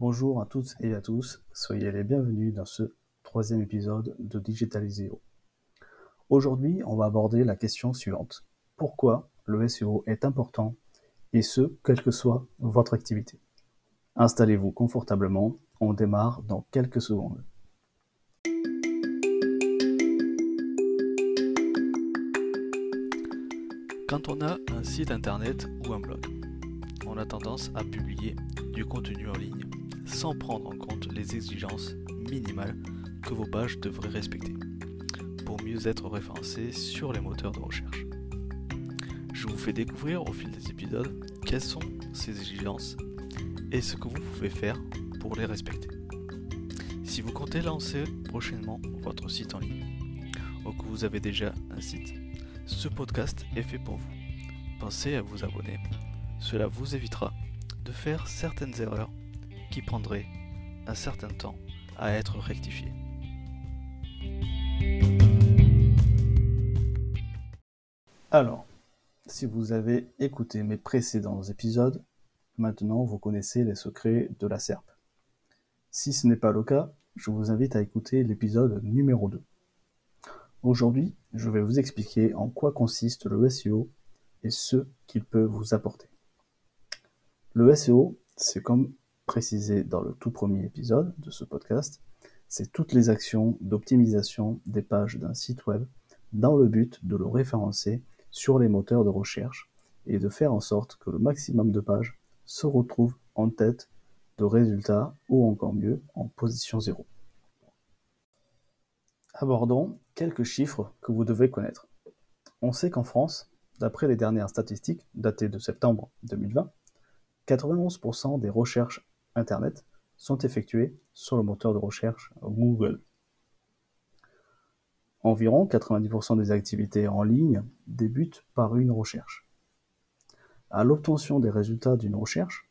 Bonjour à toutes et à tous, soyez les bienvenus dans ce troisième épisode de Digitaliseo. Aujourd'hui, on va aborder la question suivante. Pourquoi le SEO est important et ce, quelle que soit votre activité? Installez-vous confortablement, on démarre dans quelques secondes. Quand on a un site internet ou un blog, on a tendance à publier du contenu en ligne sans prendre en compte les exigences minimales que vos pages devraient respecter pour mieux être référencées sur les moteurs de recherche. Je vous fais découvrir au fil des épisodes quelles sont ces exigences et ce que vous pouvez faire pour les respecter. Si vous comptez lancer prochainement votre site en ligne ou que vous avez déjà un site, ce podcast est fait pour vous. Pensez à vous abonner. Cela vous évitera de faire certaines erreurs qui prendraient un certain temps à être rectifiées. Alors, si vous avez écouté mes précédents épisodes, maintenant vous connaissez les secrets de la SERP. Si ce n'est pas le cas, je vous invite à écouter l'épisode numéro 2. Aujourd'hui, je vais vous expliquer en quoi consiste le SEO et ce qu'il peut vous apporter. Le SEO, c'est comme précisé dans le tout premier épisode de ce podcast, c'est toutes les actions d'optimisation des pages d'un site web dans le but de le référencer sur les moteurs de recherche et de faire en sorte que le maximum de pages se retrouvent en tête de résultats ou encore mieux en position zéro. Abordons quelques chiffres que vous devez connaître. On sait qu'en France, d'après les dernières statistiques datées de septembre 2020, 91% des recherches Internet sont effectuées sur le moteur de recherche Google. Environ 90% des activités en ligne débutent par une recherche. À l'obtention des résultats d'une recherche,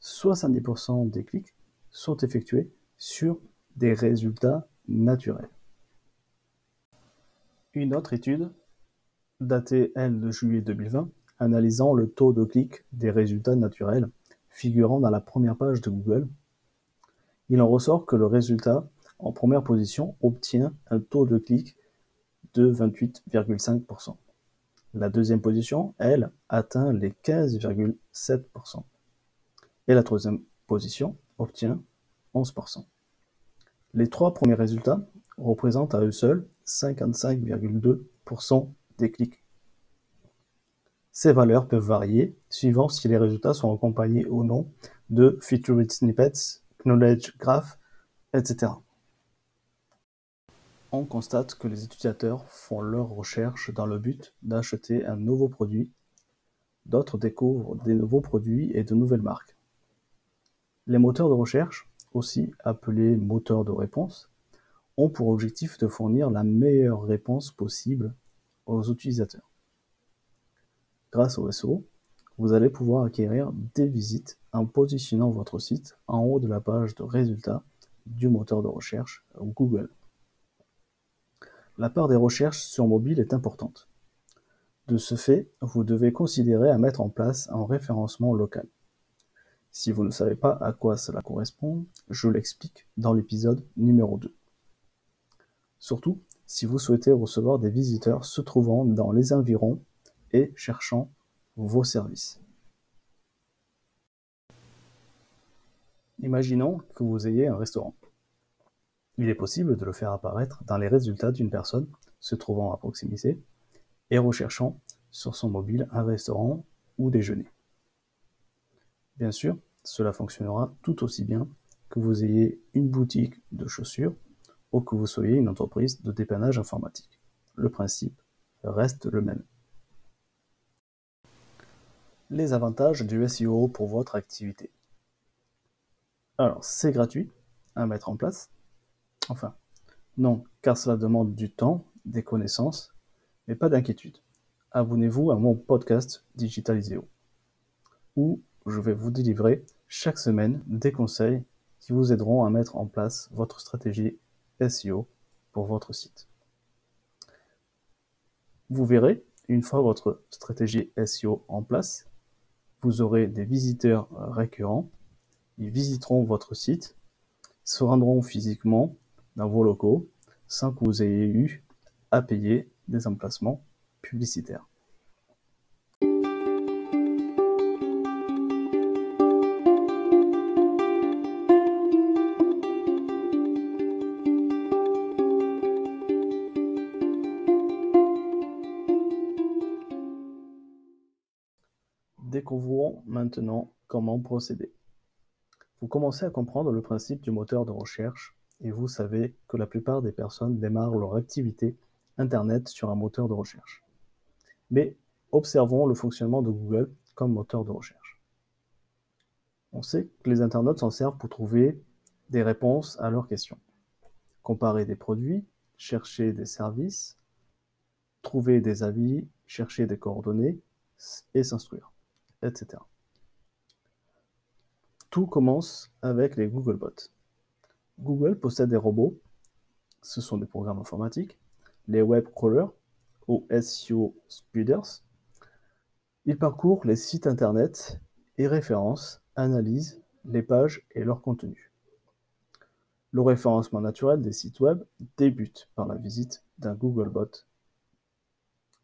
70% des clics sont effectués sur des résultats naturels. Une autre étude, datée elle de juillet 2020, analysant le taux de clic des résultats naturels figurant dans la première page de Google, il en ressort que le résultat en première position obtient un taux de clic de 28,5%. La deuxième position, elle, atteint les 15,7%. Et la troisième position obtient 11%. Les trois premiers résultats représentent à eux seuls 55,2% des clics. Ces valeurs peuvent varier suivant si les résultats sont accompagnés ou non de Featured Snippets, Knowledge Graph, etc. On constate que les utilisateurs font leurs recherches dans le but d'acheter un nouveau produit, d'autres découvrent des nouveaux produits et de nouvelles marques. Les moteurs de recherche, aussi appelés moteurs de réponse, ont pour objectif de fournir la meilleure réponse possible aux utilisateurs. Grâce au SEO, vous allez pouvoir acquérir des visites en positionnant votre site en haut de la page de résultats du moteur de recherche Google. La part des recherches sur mobile est importante. De ce fait, vous devez considérer à mettre en place un référencement local. Si vous ne savez pas à quoi cela correspond, je l'explique dans l'épisode numéro 2. Surtout, si vous souhaitez recevoir des visiteurs se trouvant dans les environs et cherchant vos services. Imaginons que vous ayez un restaurant. Il est possible de le faire apparaître dans les résultats d'une personne se trouvant à proximité et recherchant sur son mobile un restaurant ou déjeuner. Bien sûr, cela fonctionnera tout aussi bien que vous ayez une boutique de chaussures ou que vous soyez une entreprise de dépannage informatique. Le principe reste le même. Les avantages du SEO pour votre activité. Alors, c'est gratuit à mettre en place. Enfin, non, car cela demande du temps, des connaissances, mais pas d'inquiétude. Abonnez-vous à mon podcast Digitaliseo, où je vais vous délivrer chaque semaine des conseils qui vous aideront à mettre en place votre stratégie SEO pour votre site. Vous verrez, une fois votre stratégie SEO en place, vous aurez des visiteurs récurrents, ils visiteront votre site, se rendront physiquement dans vos locaux sans que vous ayez eu à payer des emplacements publicitaires. Découvrons maintenant comment procéder. Vous commencez à comprendre le principe du moteur de recherche et vous savez que la plupart des personnes démarrent leur activité Internet sur un moteur de recherche. Mais observons le fonctionnement de Google comme moteur de recherche. On sait que les internautes s'en servent pour trouver des réponses à leurs questions, comparer des produits, chercher des services, trouver des avis, chercher des coordonnées et s'instruire etc. Tout commence avec les Googlebots. Google possède des robots, ce sont des programmes informatiques, les web crawlers ou SEO speeders. Ils parcourent les sites internet et référencent, analysent les pages et leur contenu. Le référencement naturel des sites web débute par la visite d'un Googlebot.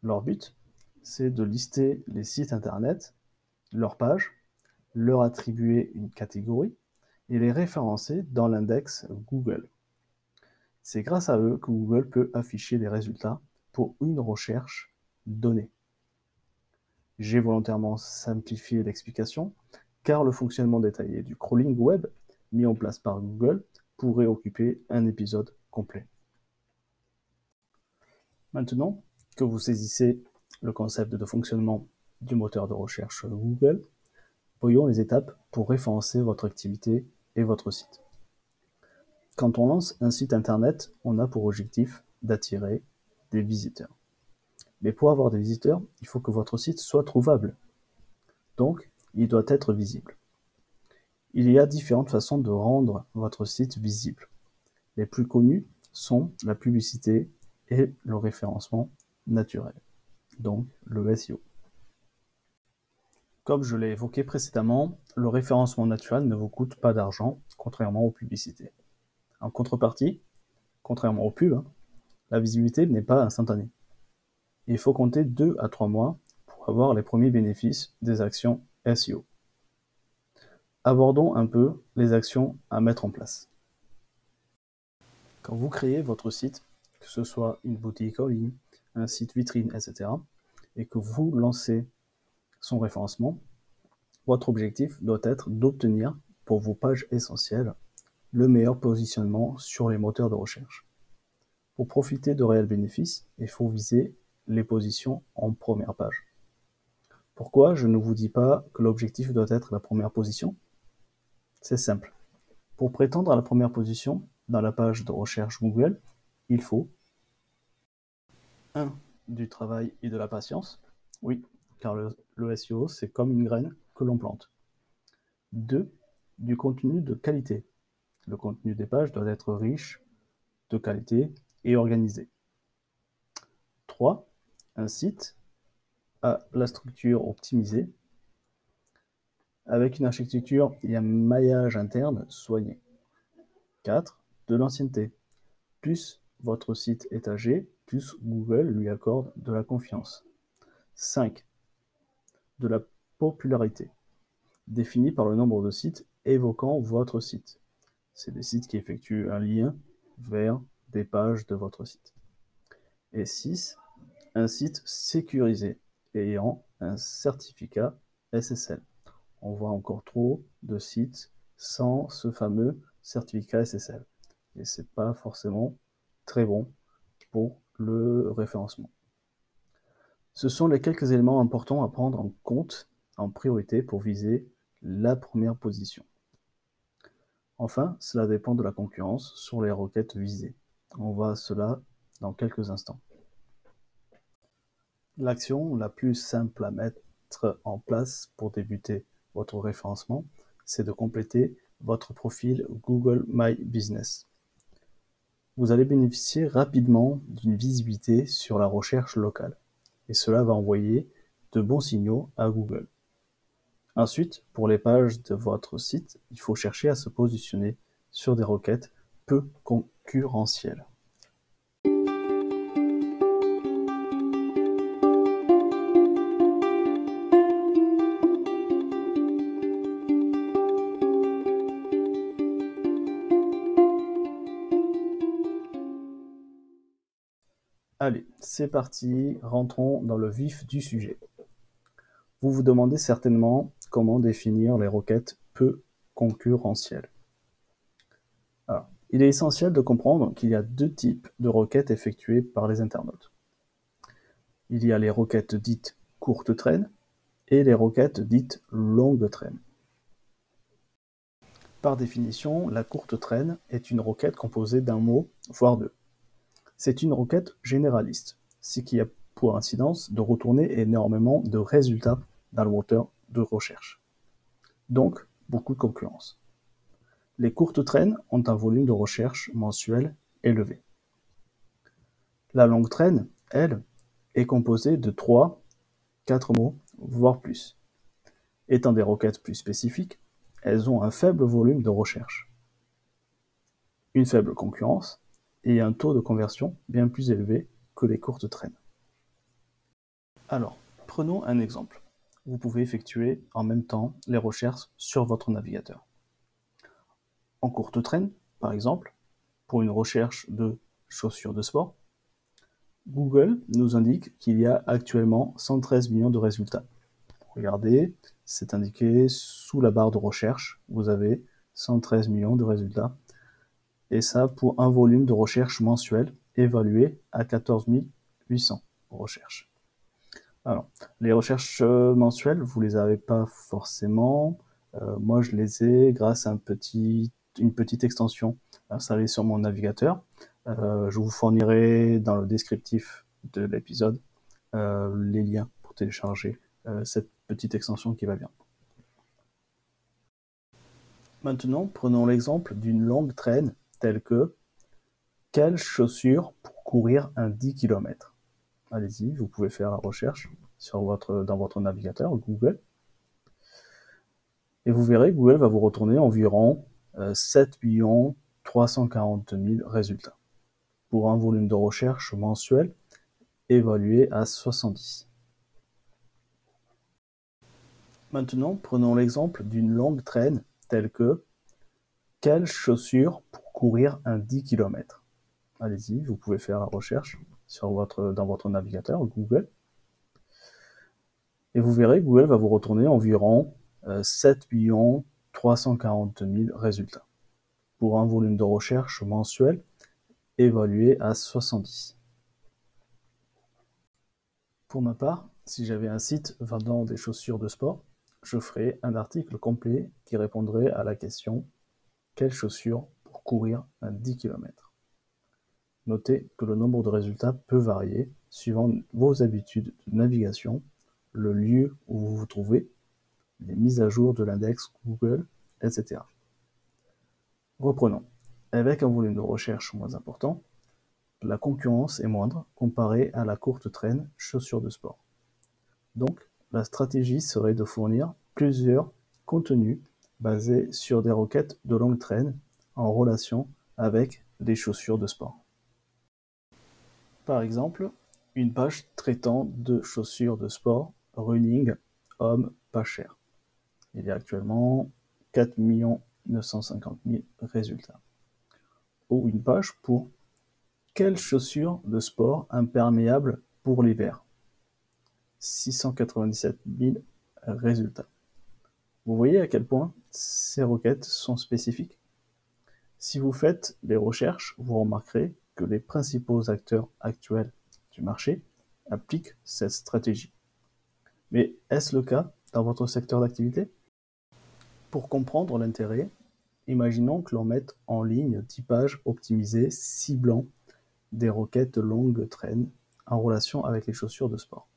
Leur but, c'est de lister les sites internet leur page, leur attribuer une catégorie et les référencer dans l'index Google. C'est grâce à eux que Google peut afficher des résultats pour une recherche donnée. J'ai volontairement simplifié l'explication car le fonctionnement détaillé du crawling web mis en place par Google pourrait occuper un épisode complet. Maintenant que vous saisissez le concept de fonctionnement du moteur de recherche Google, voyons les étapes pour référencer votre activité et votre site. Quand on lance un site internet, on a pour objectif d'attirer des visiteurs. Mais pour avoir des visiteurs, il faut que votre site soit trouvable. Donc, il doit être visible. Il y a différentes façons de rendre votre site visible. Les plus connues sont la publicité et le référencement naturel, donc le SEO. Comme je l'ai évoqué précédemment, le référencement naturel ne vous coûte pas d'argent, contrairement aux publicités. En contrepartie, contrairement aux pubs, hein, la visibilité n'est pas instantanée. Il faut compter 2 à 3 mois pour avoir les premiers bénéfices des actions SEO. Abordons un peu les actions à mettre en place. Quand vous créez votre site, que ce soit une boutique en ligne, un site vitrine, etc., et que vous lancez son référencement, votre objectif doit être d'obtenir, pour vos pages essentielles, le meilleur positionnement sur les moteurs de recherche. Pour profiter de réels bénéfices, il faut viser les positions en première page. Pourquoi je ne vous dis pas que l'objectif doit être la première position? C'est simple. Pour prétendre à la première position dans la page de recherche Google, il faut 1. Du travail et de la patience. Oui, car le, SEO, c'est comme une graine que l'on plante. 2. Du contenu de qualité. Le contenu des pages doit être riche, de qualité et organisé. 3. Un site a la structure optimisée avec une architecture et un maillage interne soigné. 4. De l'ancienneté. Plus votre site est âgé, plus Google lui accorde de la confiance. 5 de la popularité, définie par le nombre de sites évoquant votre site. C'est des sites qui effectuent un lien vers des pages de votre site. Et 6. Un site sécurisé ayant un certificat SSL. On voit encore trop de sites sans ce fameux certificat SSL. Et c'est pas forcément très bon pour le référencement. Ce sont les quelques éléments importants à prendre en compte en priorité pour viser la première position. Enfin, cela dépend de la concurrence sur les requêtes visées. On voit cela dans quelques instants. L'action la plus simple à mettre en place pour débuter votre référencement, c'est de compléter votre profil Google My Business. Vous allez bénéficier rapidement d'une visibilité sur la recherche locale et cela va envoyer de bons signaux à Google. Ensuite, pour les pages de votre site, il faut chercher à se positionner sur des requêtes peu concurrentielles. Allez, c'est parti, rentrons dans le vif du sujet. Vous vous demandez certainement comment définir les requêtes peu concurrentielles. il est essentiel de comprendre qu'il y a deux types de requêtes effectuées par les internautes. Il y a les requêtes dites courte traîne et les requêtes dites longue traîne. Par définition, la courte traîne est une requête composée d'un mot, voire deux. C'est une requête généraliste, ce qui a pour incidence de retourner énormément de résultats dans le moteur de recherche. Donc, beaucoup de concurrence. Les courtes traînes ont un volume de recherche mensuel élevé. La longue traîne, elle, est composée de 3, 4 mots, voire plus. Étant des requêtes plus spécifiques, elles ont un faible volume de recherche. Une faible concurrence, et un taux de conversion bien plus élevé que les courtes traînes. Alors, prenons un exemple. Vous pouvez effectuer en même temps les recherches sur votre navigateur. En courte traîne, par exemple, pour une recherche de chaussures de sport, Google nous indique qu'il y a actuellement 113 millions de résultats. Regardez, c'est indiqué sous la barre de recherche, vous avez 113 millions de résultats et ça pour un volume de recherche mensuel évalué à 14 800 recherches. Alors, les recherches euh, mensuelles, vous les avez pas forcément. Euh, moi, je les ai grâce à une petite extension installée sur mon navigateur. Euh, je vous fournirai dans le descriptif de l'épisode les liens pour télécharger cette petite extension qui va bien. Maintenant, prenons l'exemple d'une longue traîne tels que quelles chaussures pour courir un 10 km Allez-y, vous pouvez faire la recherche sur votre, dans votre navigateur Google. Et vous verrez, Google va vous retourner environ 7 340 000 résultats pour un volume de recherche mensuel évalué à 70. Maintenant, prenons l'exemple d'une longue traîne telle que quelles chaussures pour courir un 10 km. Allez-y, vous pouvez faire la recherche dans votre navigateur Google. Et vous verrez, Google va vous retourner environ 7 340 000 résultats pour un volume de recherche mensuel évalué à 70. Pour ma part, si j'avais un site vendant des chaussures de sport, je ferais un article complet qui répondrait à la question quelles chaussures courir à 10 km. Notez que le nombre de résultats peut varier suivant vos habitudes de navigation, le lieu où vous vous trouvez, les mises à jour de l'index Google, etc. Reprenons. Avec un volume de recherche moins important, la concurrence est moindre comparée à la courte traîne chaussures de sport. Donc, la stratégie serait de fournir plusieurs contenus basés sur des requêtes de longue traîne relation avec les chaussures de sport. Par exemple, une page traitant de chaussures de sport running homme pas cher. Il y a actuellement 4 950 000 résultats. Ou une page pour quelles chaussures de sport imperméables pour l'hiver? 697 000 résultats. Vous voyez à quel point ces requêtes sont spécifiques? Si vous faites des recherches, vous remarquerez que les principaux acteurs actuels du marché appliquent cette stratégie. Mais est-ce le cas dans votre secteur d'activité? Pour comprendre l'intérêt, imaginons que l'on mette en ligne 10 pages optimisées ciblant des requêtes longues traînes en relation avec les chaussures de sport.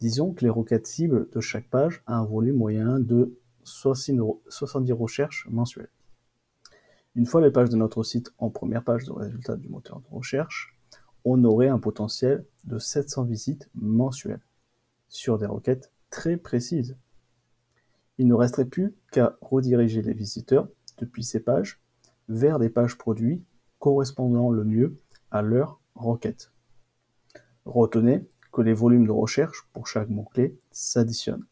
Disons que les requêtes cibles de chaque page a un volume moyen de 70 recherches mensuelles. Une fois les pages de notre site en première page de résultats du moteur de recherche, on aurait un potentiel de 700 visites mensuelles sur des requêtes très précises. Il ne resterait plus qu'à rediriger les visiteurs depuis ces pages vers des pages produits correspondant le mieux à leur requête. Retenez que les volumes de recherche pour chaque mot-clé s'additionnent.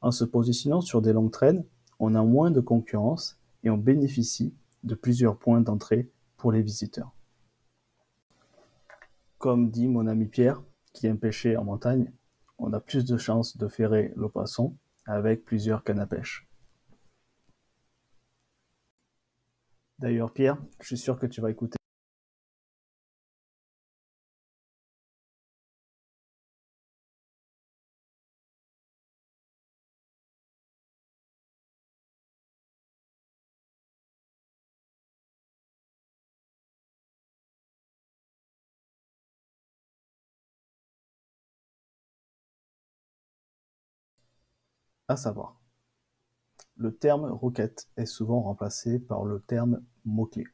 En se positionnant sur des longues traînes, on a moins de concurrence et on bénéficie de plusieurs points d'entrée pour les visiteurs. Comme dit mon ami Pierre, qui aime pêcher en montagne, on a plus de chances de ferrer le poisson avec plusieurs cannes à pêche. D'ailleurs, Pierre, je suis sûr que tu vas écouter. À savoir, le terme requête est souvent remplacé par le terme mot-clé.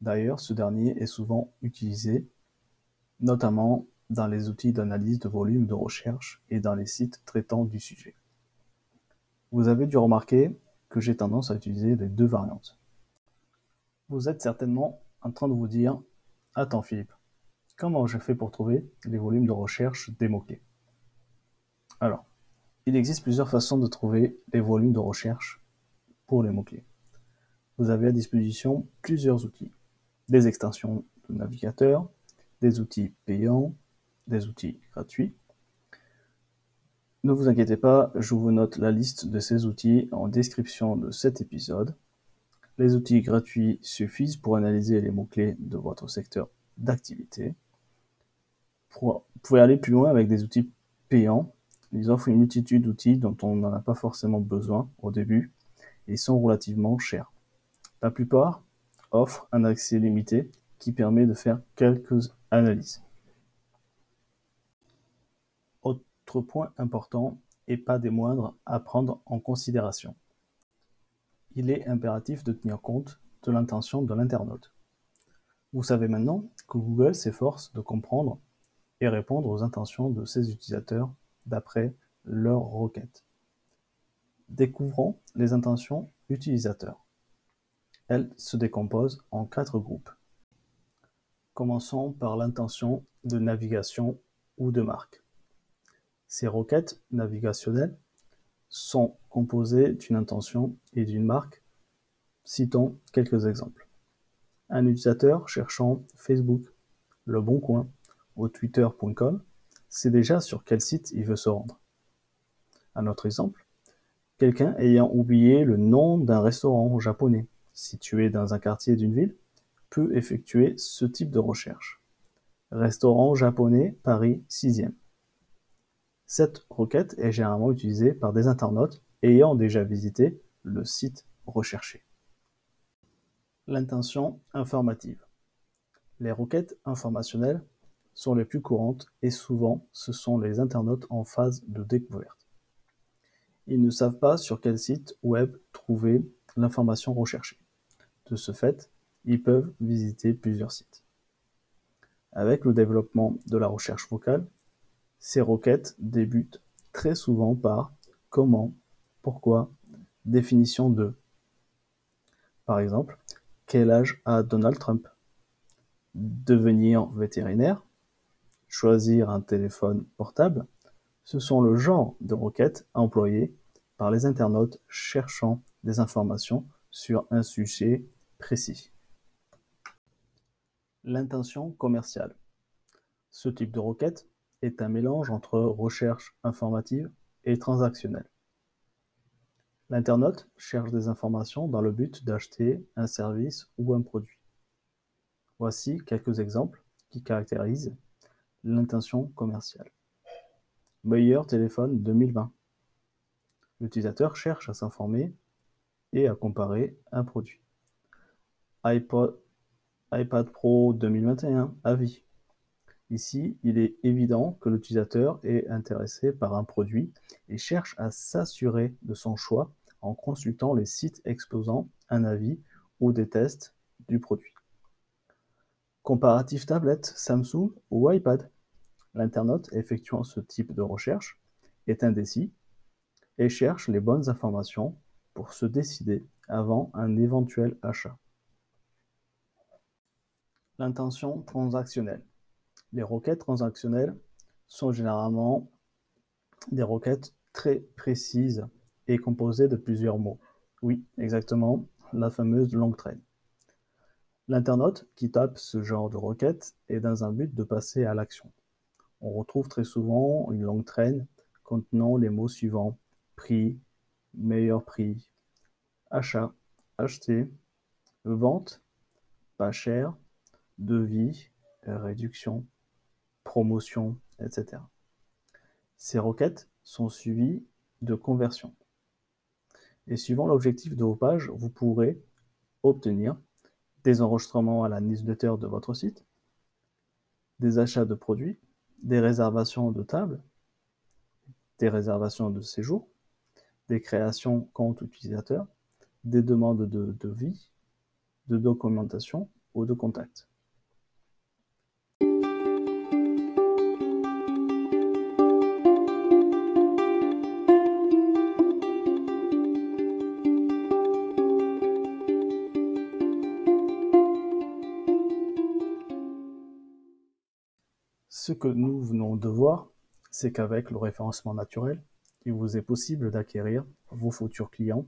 D'ailleurs, ce dernier est souvent utilisé, notamment dans les outils d'analyse de volume de recherche et dans les sites traitant du sujet. Vous avez dû remarquer que j'ai tendance à utiliser les deux variantes. Vous êtes certainement en train de vous dire Attends Philippe, comment je fais pour trouver les volumes de recherche des mots-clés? Alors, il existe plusieurs façons de trouver les volumes de recherche pour les mots-clés. Vous avez à disposition plusieurs outils, des extensions de navigateur, des outils payants, des outils gratuits. Ne vous inquiétez pas, je vous note la liste de ces outils en description de cet épisode. Les outils gratuits suffisent pour analyser les mots-clés de votre secteur d'activité. Vous pouvez aller plus loin avec des outils payants ils offrent une multitude d'outils dont on n'en a pas forcément besoin au début et sont relativement chers. La plupart offrent un accès limité qui permet de faire quelques analyses. Autre point important, et pas des moindres, à prendre en considération. Il est impératif de tenir compte de l'intention de l'internaute. Vous savez maintenant que Google s'efforce de comprendre et répondre aux intentions de ses utilisateurs d'après leur requête. Découvrons les intentions utilisateurs. Elles se décomposent en quatre groupes. Commençons par l'intention de navigation ou de marque. Ces requêtes navigationnelles sont composées d'une intention et d'une marque. Citons quelques exemples. Un utilisateur cherchant Facebook, Le Bon Coin ou Twitter.com sait déjà sur quel site il veut se rendre. Un autre exemple, quelqu'un ayant oublié le nom d'un restaurant japonais situé dans un quartier d'une ville peut effectuer ce type de recherche. Restaurant japonais Paris 6e. Cette requête est généralement utilisée par des internautes ayant déjà visité le site recherché. L'intention informative. Les requêtes informationnelles sont les plus courantes et souvent ce sont les internautes en phase de découverte. Ils ne savent pas sur quel site web trouver l'information recherchée. De ce fait, ils peuvent visiter plusieurs sites. Avec le développement de la recherche vocale, ces requêtes débutent très souvent par comment, pourquoi, définition de. Par exemple, quel âge a Donald Trump? Devenir vétérinaire Choisir un téléphone portable, ce sont le genre de requêtes employées par les internautes cherchant des informations sur un sujet précis. L'intention commerciale. Ce type de requête est un mélange entre recherche informative et transactionnelle. L'internaute cherche des informations dans le but d'acheter un service ou un produit. Voici quelques exemples qui caractérisent l'intention commerciale. Meilleur téléphone 2020. L'utilisateur cherche à s'informer et à comparer un produit. iPad Pro 2021, avis. Ici, il est évident que l'utilisateur est intéressé par un produit et cherche à s'assurer de son choix en consultant les sites exposant un avis ou des tests du produit. Comparatif tablette, Samsung ou iPad. L'internaute effectuant ce type de recherche est indécis et cherche les bonnes informations pour se décider avant un éventuel achat. L'intention transactionnelle. Les requêtes transactionnelles sont généralement des requêtes très précises et composées de plusieurs mots. Oui, exactement, la fameuse longue traîne. L'internaute qui tape ce genre de requête est dans un but de passer à l'action. On retrouve très souvent une longue traîne contenant les mots suivants prix, meilleur prix, achat, acheter, vente, pas cher, devis, réduction, promotion, etc. Ces requêtes sont suivies de conversions. Et suivant l'objectif de vos pages, vous pourrez obtenir des enregistrements à la newsletter de votre site, des achats de produits, des réservations de tables, des réservations de séjour, des créations compte utilisateurs, des demandes de devis, de documentation ou de contact. Ce que nous venons de voir, c'est qu'avec le référencement naturel, il vous est possible d'acquérir vos futurs clients,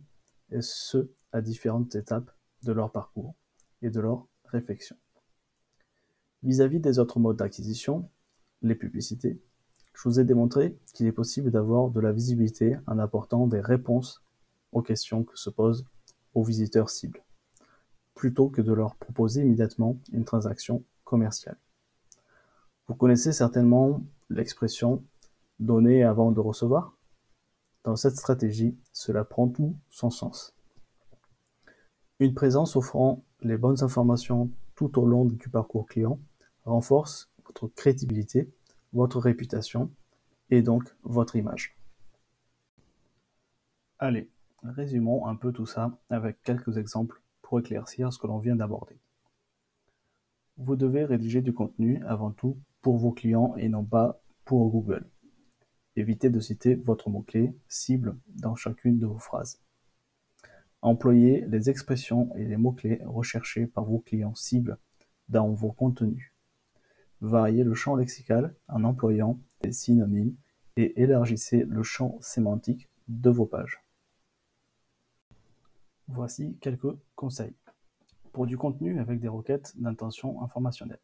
et ce, à différentes étapes de leur parcours et de leur réflexion. Vis-à-vis des autres modes d'acquisition, les publicités, je vous ai démontré qu'il est possible d'avoir de la visibilité en apportant des réponses aux questions que se posent aux visiteurs cibles, plutôt que de leur proposer immédiatement une transaction commerciale. Vous connaissez certainement l'expression donner avant de recevoir Dans cette stratégie, cela prend tout son sens. Une présence offrant les bonnes informations tout au long du parcours client renforce votre crédibilité, votre réputation et donc votre image. Allez, résumons un peu tout ça avec quelques exemples pour éclaircir ce que l'on vient d'aborder. Vous devez rédiger du contenu avant tout pour vos clients et non pas pour Google. Évitez de citer votre mot-clé cible dans chacune de vos phrases. Employez les expressions et les mots-clés recherchés par vos clients cibles dans vos contenus. Variez le champ lexical en employant des synonymes et élargissez le champ sémantique de vos pages. Voici quelques conseils. Pour du contenu avec des requêtes d'intention informationnelle.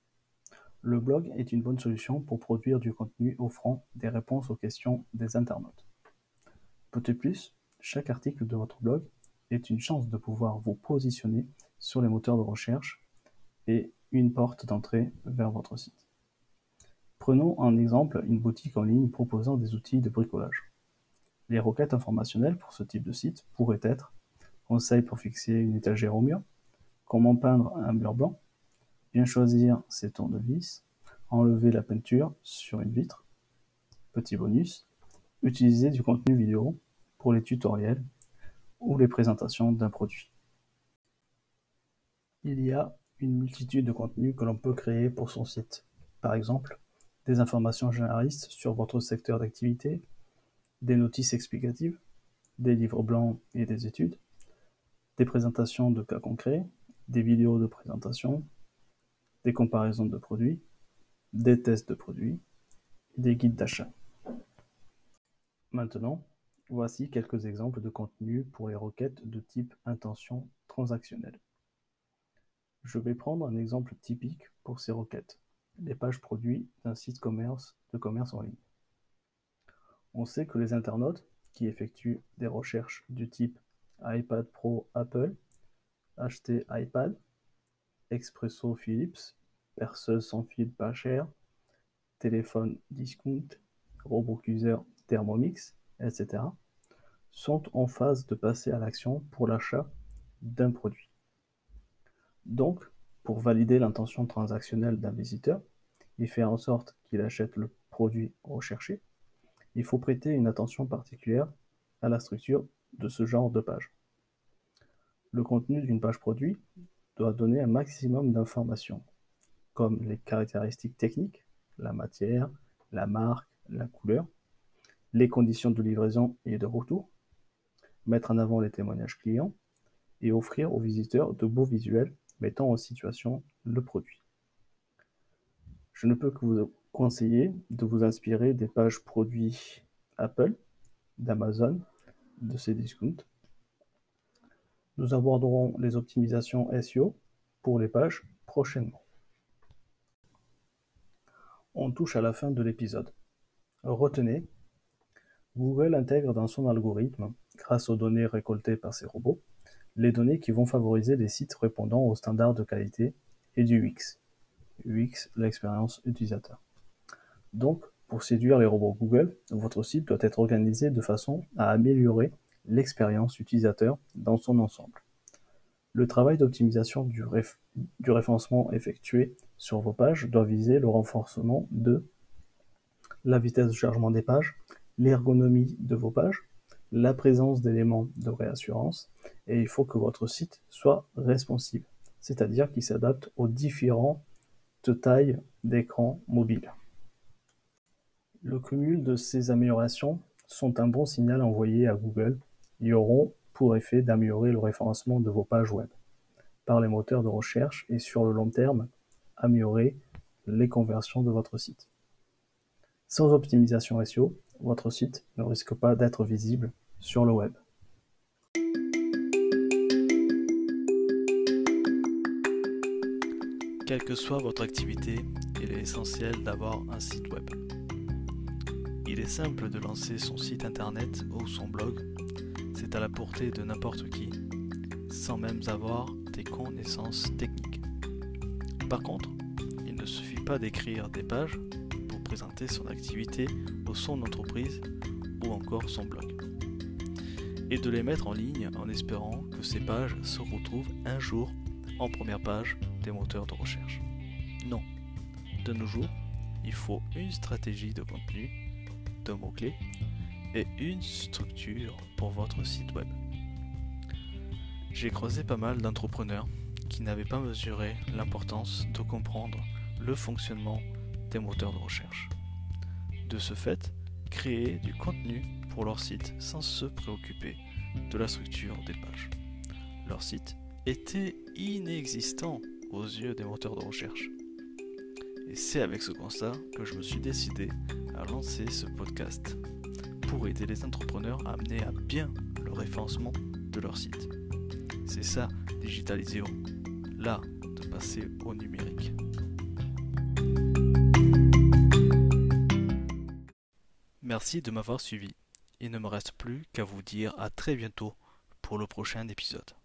Le blog est une bonne solution pour produire du contenu offrant des réponses aux questions des internautes. Petit plus, chaque article de votre blog est une chance de pouvoir vous positionner sur les moteurs de recherche et une porte d'entrée vers votre site. Prenons en exemple une boutique en ligne proposant des outils de bricolage. Les requêtes informationnelles pour ce type de site pourraient être conseils pour fixer une étagère au mur, comment peindre un mur blanc, Bien choisir ses tournevis, enlever la peinture sur une vitre. Petit bonus, utiliser du contenu vidéo pour les tutoriels ou les présentations d'un produit. Il y a une multitude de contenus que l'on peut créer pour son site. Par exemple, des informations généralistes sur votre secteur d'activité, des notices explicatives, des livres blancs et des études, des présentations de cas concrets, des vidéos de présentation, des comparaisons de produits, des tests de produits, des guides d'achat. Maintenant, voici quelques exemples de contenu pour les requêtes de type intention transactionnelle. Je vais prendre un exemple typique pour ces requêtes, les pages produits d'un site commerce de commerce en ligne. On sait que les internautes qui effectuent des recherches du type iPad Pro Apple, acheter iPad, Expresso Philips perceuse sans fil pas cher, téléphone discount, robot cuiseur Thermomix, etc., sont en phase de passer à l'action pour l'achat d'un produit. Donc, pour valider l'intention transactionnelle d'un visiteur et faire en sorte qu'il achète le produit recherché, il faut prêter une attention particulière à la structure de ce genre de page. Le contenu d'une page produit donner un maximum d'informations comme les caractéristiques techniques, la matière, la marque, la couleur, les conditions de livraison et de retour, mettre en avant les témoignages clients et offrir aux visiteurs de beaux visuels mettant en situation le produit. Je ne peux que vous conseiller de vous inspirer des pages produits Apple, d'Amazon, de Cdiscount. Nous aborderons les optimisations SEO pour les pages prochainement. On touche à la fin de l'épisode. Retenez, Google intègre dans son algorithme, grâce aux données récoltées par ses robots, les données qui vont favoriser les sites répondant aux standards de qualité et du UX. UX, l'expérience utilisateur. Donc, pour séduire les robots Google, votre site doit être organisé de façon à améliorer l'expérience utilisateur dans son ensemble. Le travail d'optimisation du, référencement effectué sur vos pages doit viser le renforcement de la vitesse de chargement des pages, l'ergonomie de vos pages, la présence d'éléments de réassurance, et il faut que votre site soit responsive, c'est-à-dire qu'il s'adapte aux différentes tailles d'écran mobile. Le cumul de ces améliorations sont un bon signal envoyé à Google et auront pour effet d'améliorer le référencement de vos pages web par les moteurs de recherche et sur le long terme, améliorer les conversions de votre site. Sans optimisation SEO, votre site ne risque pas d'être visible sur le web. Quelle que soit votre activité, il est essentiel d'avoir un site web. Il est simple de lancer son site internet ou son blog, à la portée de n'importe qui, sans même avoir des connaissances techniques. Par contre, il ne suffit pas d'écrire des pages pour présenter son activité ou son entreprise ou encore son blog. Et de les mettre en ligne en espérant que ces pages se retrouvent un jour en première page des moteurs de recherche. Non. De nos jours, il faut une stratégie de contenu, de mots-clés et une structure pour votre site web. J'ai croisé pas mal d'entrepreneurs qui n'avaient pas mesuré l'importance de comprendre le fonctionnement des moteurs de recherche. De ce fait, créer du contenu pour leur site sans se préoccuper de la structure des pages. Leur site était inexistant aux yeux des moteurs de recherche. Et c'est avec ce constat que je me suis décidé à lancer ce podcast pour aider les entrepreneurs à amener à bien le référencement de leur site. C'est ça, digitaliser, là, de passer au numérique. Merci de m'avoir suivi. Il ne me reste plus qu'à vous dire à très bientôt pour le prochain épisode.